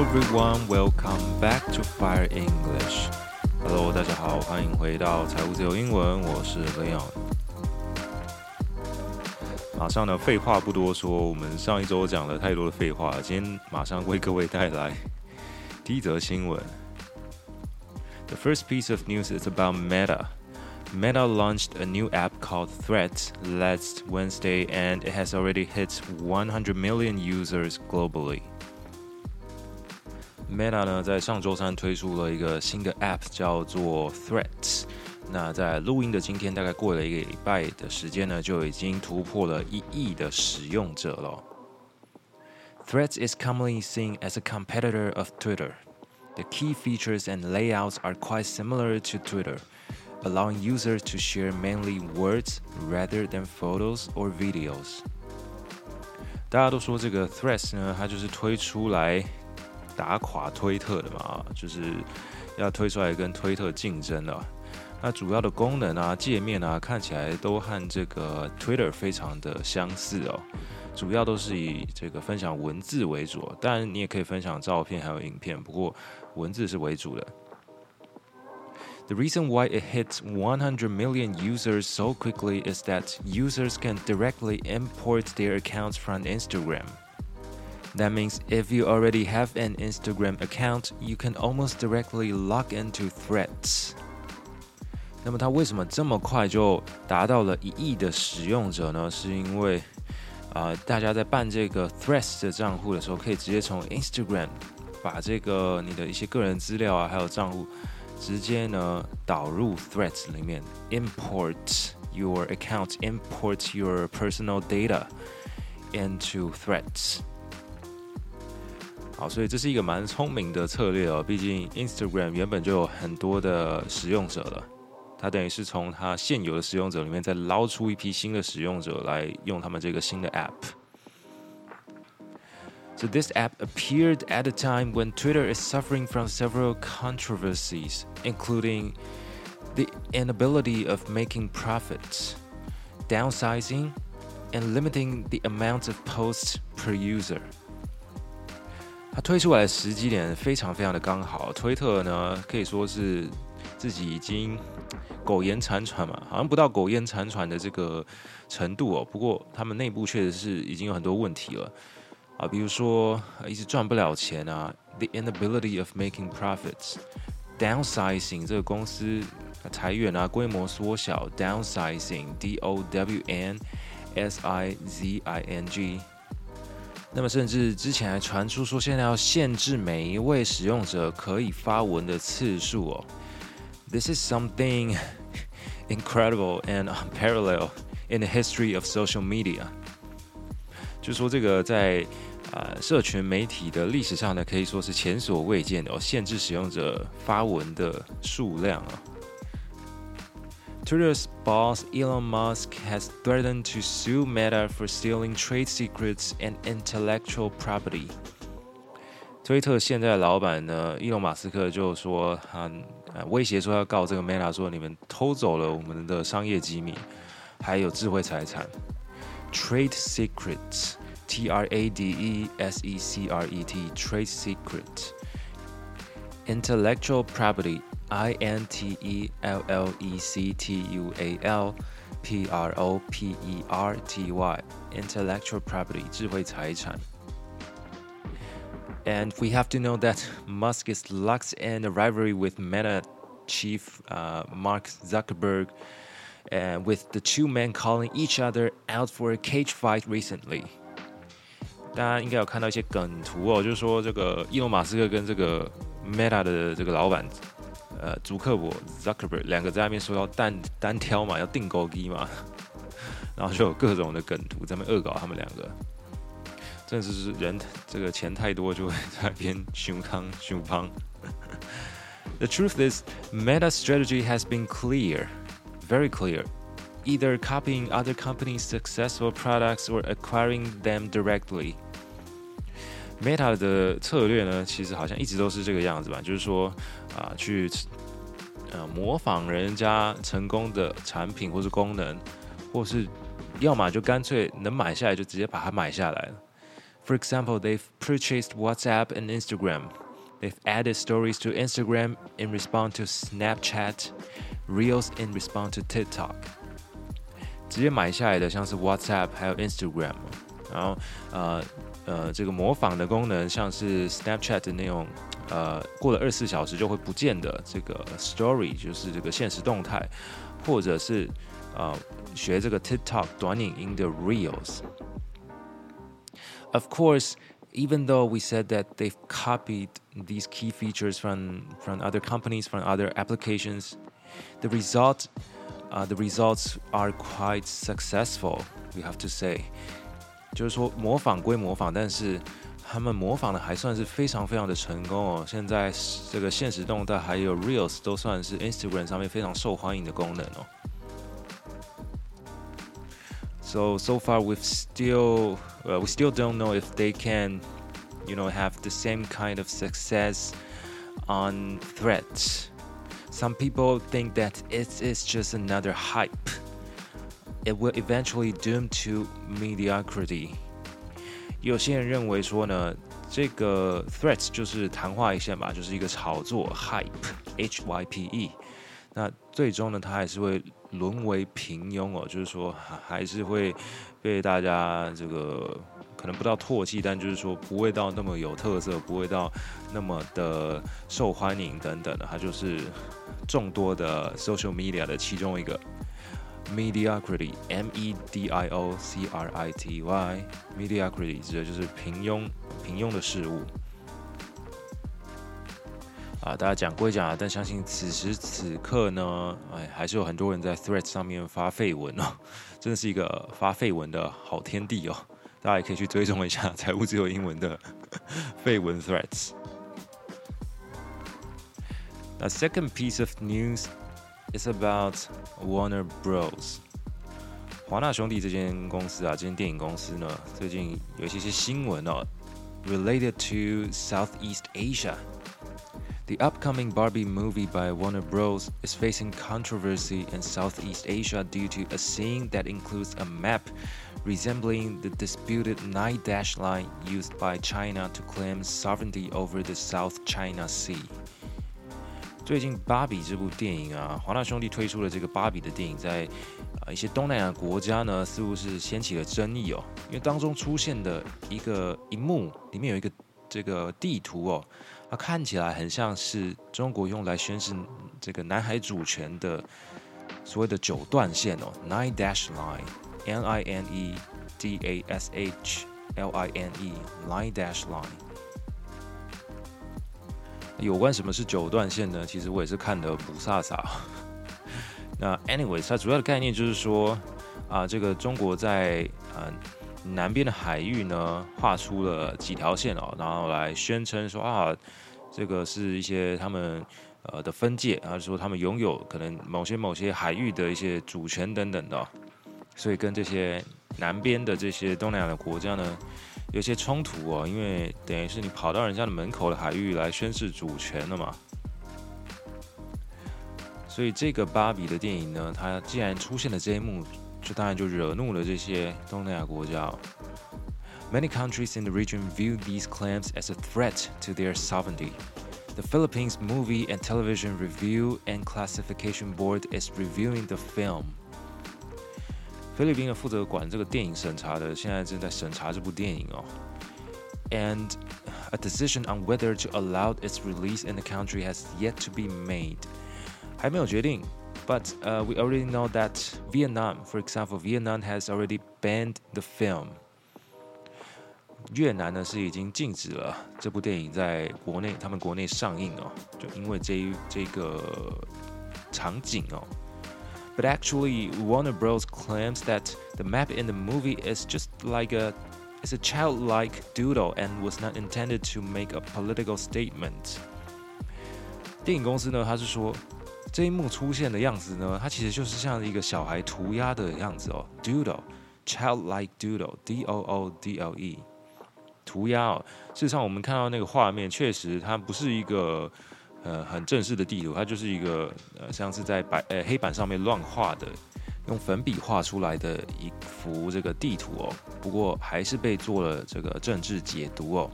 Hello everyone, welcome back to Fire English. Hello，大家好，欢迎回到财务自由英文，我是 Leon。马上呢，废话不多说，我们上一周讲了太多的废话，今天马上为各位带来第一则新闻。The first piece of news is about Meta. Meta launched a new app called Threads last Wednesday and it has already hit 100 million users globally. Meta 呢，在上周三推出了一个新的 App，叫做 Threads。那在录音的今天，大概过了一个礼拜的时间呢，就已经突破了一亿的使用者了。Threads is commonly seen as a competitor of Twitter. The key features and layouts are quite similar to Twitter, allowing users to share mainly words rather than photos or videos. 大家都说这个 Threads 呢，它就是推出来 打垮推特的嘛，就是要推出来跟推特竞争的。那主要的功能啊、界面啊，看起来都和这个 Twitter 非常的相似哦。主要都是以这个分享文字为主，当然你也可以分享照片还有影片，不过文字是为主的。The reason why it hits 100 million users so quickly is that users can directly import their accounts from Instagram. That means if you already have an Instagram account, you can almost directly log into Threads. 那么它为什么这么快就达到了一亿的使用者呢？是因为啊、呃，大家在办这个 Threads 的账户的时候，可以直接从 Instagram 把这个你的一些个人资料啊，还有账户，直接呢导入 Threads 里面，import your account, import your personal data into Threads。 好，所以这是一个蛮聪明的策略哦。毕竟 Instagram 原本就有很多的使用者了，它等于是从它现有的使用者里面再捞出一批新的使用者来用他们这个新的 App。So this app appeared at a time when Twitter is suffering from several controversies, including the inability of making profits, downsizing, and limiting the amount of posts per user. 它推出来的时机点非常非常的刚好，推特呢可以说是自己已经苟延残喘嘛，好像不到苟延残喘的这个程度哦。不过他们内部确实是已经有很多问题了啊，比如说一直赚不了钱啊，the inability of making profits，downsizing 这个公司裁员啊，规模缩小，downsizing，d o w n s i z i n g。那么，甚至之前还传出说，现在要限制每一位使用者可以发文的次数哦。This is something incredible and unparalleled in the history of social media。就说这个在、呃、社群媒体的历史上呢，可以说是前所未见的哦，限制使用者发文的数量啊。Twitter's boss Elon Musk has threatened to sue Meta for stealing trade secrets and intellectual property. 推特现在的老板呢，伊隆马斯克就说他呃威胁说要告这个 Meta，说你们偷走了我们的商业机密，还有智慧财产。Trade secrets, T R A D E S E C R E T, trade secret. Intellectual property. I N T E L L E C T U A L P R O P E R T Y intellectual property 智慧财产。And we have to know that Musk is locked in a rivalry with Meta chief uh, Mark Zuckerberg, and with the two men calling each other out for a cage fight recently. 大家应该有看到一些梗图哦，就是说这个伊隆马斯克跟这个 Meta 的这个老板 呃，祖克伯 Zuckerberg 两个在那边说要单单挑嘛，要定高低嘛，然后就有各种的梗图在那边恶搞他们两个，真的是人这个钱太多就会在那边熊康熊胖。The truth is, Meta's strategy has been clear, very clear. Either copying other companies' successful products or acquiring them directly. Meta 的策略呢，其实好像一直都是这个样子吧，就是说啊，去呃模仿人家成功的产品或是功能，或是要么就干脆能买下来就直接把它买下来了。For example, they've purchased WhatsApp and Instagram. They've added stories to Instagram in response to Snapchat, Reels in response to TikTok. 直接买下来的像是 WhatsApp 还有 Instagram，然后呃呃这个模仿的功能像是 Snapchat 的那种呃过了二十四小时就会不见的这个 Story，就是这个现实动态，或者是呃学这个 TikTok 短影音的 Reels。Of course, even though we said that they've copied these key features from, from other companies, from other applications, the result uh, the results are quite successful. We have to say，就是说模仿归模仿，但是 他们模仿的还算是非常非常的成功哦。现在这个现实动态还有 Reels 都算是 Instagram 上面非常受欢迎的功能哦。So so far we've still uh, we still don't know if they can, you know, have the same kind of success on Threads. Some people think that it is just another hype. It will eventually doom to mediocrity. 有些人认为说呢，这个 threats 就是昙花一现吧，就是一个炒作 hype，H Y P E。那最终呢，它还是会沦为平庸哦，就是说还是会被大家这个可能不到唾弃，但就是说不会到那么有特色，不会到那么的受欢迎等等的，它就是众多的 social media 的其中一个 mediocrity，M E D I O C R I T Y，mediocrity 指的就是平庸平庸的事物。啊，大家讲归讲啊，但相信此时此刻呢，哎，还是有很多人在 Threads 上面发绯闻哦，真的是一个发绯闻的好天地哦，大家也可以去追踪一下 财务自由英文的 绯闻 Threads。The second piece of news is about Warner Bros. 华纳兄弟这间公司啊，这间电影公司呢，最近有一些些新闻哦，related to Southeast Asia。The upcoming Barbie movie by Warner Bros. is facing controversy in Southeast Asia due to a scene that includes a map resembling the disputed Nine Dash Line used by China to claim sovereignty over the South China Sea. 最近《芭比》这部电影啊，华纳兄弟推出了这个《芭比》的电影，在啊一些东南亚国家呢，似乎是掀起了争议哦，因为当中出现的一个一幕里面有一个这个地图哦。它看起来很像是中国用来宣示这个南海主权的所谓的九段线哦，Nine Dash Line，N I N E D A S H L I N E，Line Dash Line。有关什么是九段线呢？其实我也是看的不飒飒。那 anyways，它主要的概念就是说啊，这个中国在啊。南边的海域呢，画出了几条线哦，然后来宣称说啊，这个是一些他们呃的分界，然后说他们拥有可能某些某些海域的一些主权等等的，所以跟这些南边的这些东南亚的国家呢，有些冲突哦，因为等于是你跑到人家的门口的海域来宣示主权了嘛，所以这个芭比的电影呢，它既然出现了这一幕。这当然就惹怒了这些东南亚国家。Many countries in the region view these claims as a threat to their sovereignty. The Philippines Movie and Television Review and Classification Board is reviewing the film. 菲律宾的负责管这个电影审查的，现在正在审查这部电影哦。And a decision on whether to allow its release in the country has yet to be made. 还没有决定。but uh, we already know that Vietnam, for example, Vietnam has already banned the film. 越南呢是已经禁止了这部电影在国内他们国内上映哦，就因为这一这个场景哦。 But actually, Warner Bros. claims that the map in the movie is just like a it's a childlike doodle and was not intended to make a political statement. 电影公司呢，他是说这一幕出现的样子呢，它其实就是像一个小孩涂鸦的样子哦，doodle，childlike doodle，d o o d l e，涂鸦哦。事实上，我们看到那个画面，确实它不是一个 呃很正式的地图，它就是一个呃像是在白呃黑板上面乱画的 用粉笔画出来的一幅这个地图哦，不过还是被做了这个政治解读哦。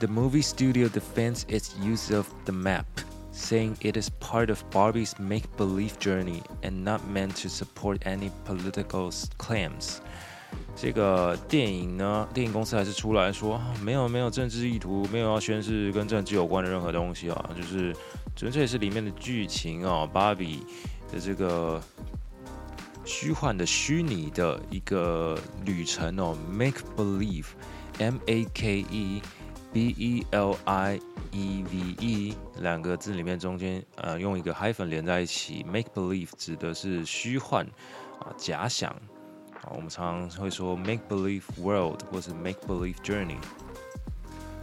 The movie studio defends its use of the map, saying it is part of Barbie's make-believe journey and not meant to support any political claims. 这个电影呢，电影公司还是出来说没有没有政治意图，没有要宣示跟政治有关的任何东西啊，就是纯粹是里面的剧情哦，芭比的这个虚幻的虚拟的一个旅程哦，make believe，M A K E B E L I E V E 两个字里面中间呃用一个 hyphen 连在一起，make believe 指的是虚幻啊假想。啊，我们常常会说 make believe world 或是 make believe journey。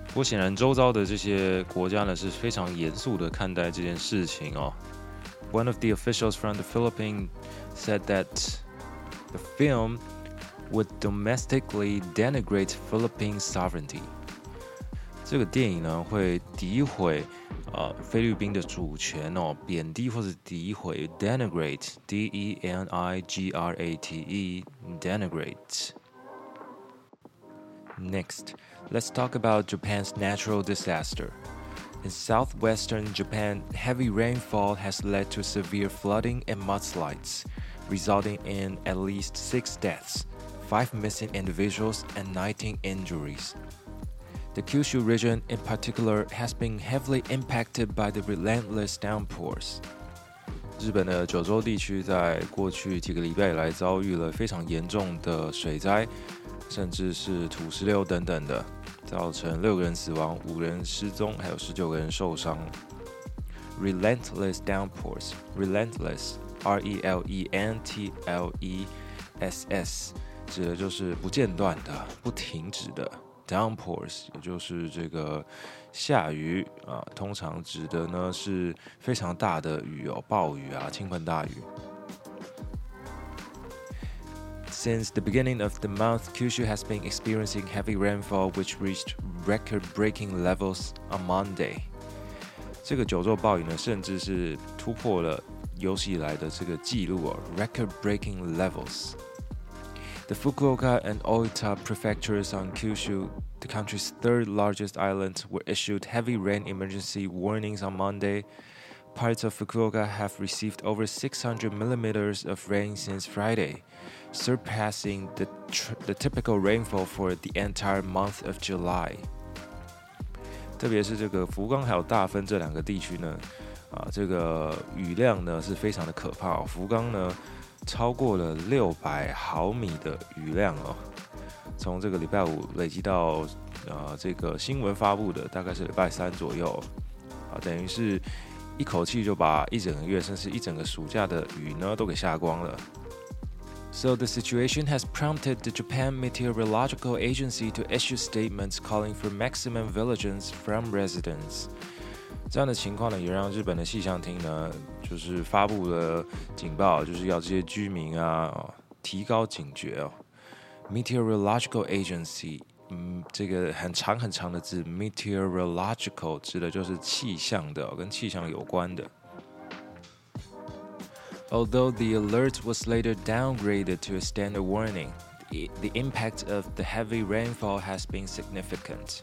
不过显然，周遭的这些国家呢是非常严肃的看待这件事情哦。One of the officials from the Philippines said that the film would domestically denigrate Philippine sovereignty。这个电影呢会诋毁 呃菲律宾的主权哦，贬低或者诋毁，denigrate，d e n i g r a t e，denigrate。Next, let's talk about Japan's natural disaster. In southwestern Japan, heavy rainfall has led to severe flooding and mudslides, resulting in at least six deaths, five missing individuals, and 19 injuries. The Kyushu region in particular has been heavily impacted by the relentless downpours. 日本的九州地区在过去几个礼拜以来遭遇了非常严重的水灾，甚至是土石流等等的，造成六个人死亡、五人失踪，还有十九个人受伤。Relentless downpours, relentless, R-E-L-E-N-T-L-E-S-S，指的就是不间断的、不停止的。 Downpours，也就是这个下雨啊，通常指的呢是非常大的雨哦，暴雨啊，倾盆大雨。Since the beginning of the month, Kyushu has been experiencing heavy rainfall, which reached record-breaking levels on Monday. 这个九州暴雨呢，甚至是突破了有史以来的这个记录哦，record-breaking levels。 the Fukuoka and Oita prefectures on Kyushu, the country's third largest island, were issued heavy rain emergency warnings on Monday. Parts of Fukuoka have received over 600 millimeters of rain since Friday, surpassing the, the typical rainfall for the entire month of July. 特别是这个福冈还有大分这两个地区呢，啊，这个雨量呢是非常的可怕、哦。福冈呢， 超过了六百毫米的雨量哦，从这个礼拜五累积到呃这个新闻发布的大概是礼拜三左右啊，等于是一口气就把一整个月甚至一整个暑假的雨呢都给下光了。So the situation has prompted the Japan Meteorological Agency to issue statements calling for maximum vigilance from residents. 这样的情况呢，也让日本的气象厅呢，就是发布了警报，就是要这些居民啊，提高警觉哦。Meteorological Agency，嗯，这个很长很长的字，Meteorological 指的就是气象的，跟气象有关的。Although the alert was later downgraded to a standard warning, the impact of the heavy rainfall has been significant.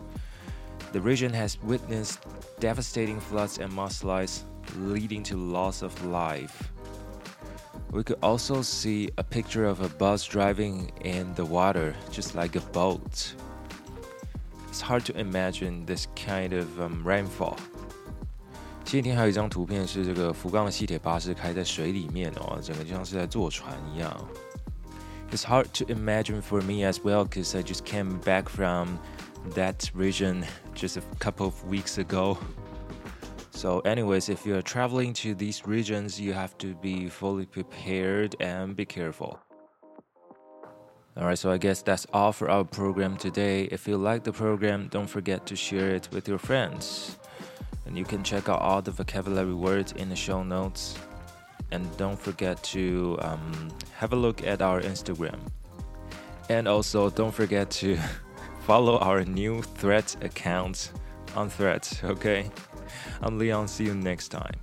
The region has witnessed devastating floods and mudslides, leading to loss of life. We could also see a picture of a bus driving in the water, just like a boat. It's hard to imagine this kind of um, rainfall. 前几天还有一张图片是这个福冈的西铁巴士开在水里面哦，整个就像是在坐船一样。It's hard to imagine for me as well because I just came back from that region just a couple of weeks ago. So, anyways, if you're traveling to these regions, you have to be fully prepared and be careful. Alright, so I guess that's all for our program today. If you like the program, don't forget to share it with your friends. And you can check out all the vocabulary words in the show notes. And don't forget to um, have a look at our Instagram. And also, don't forget to follow our new Threads account on Threads, okay? I'm Leon, see you next time.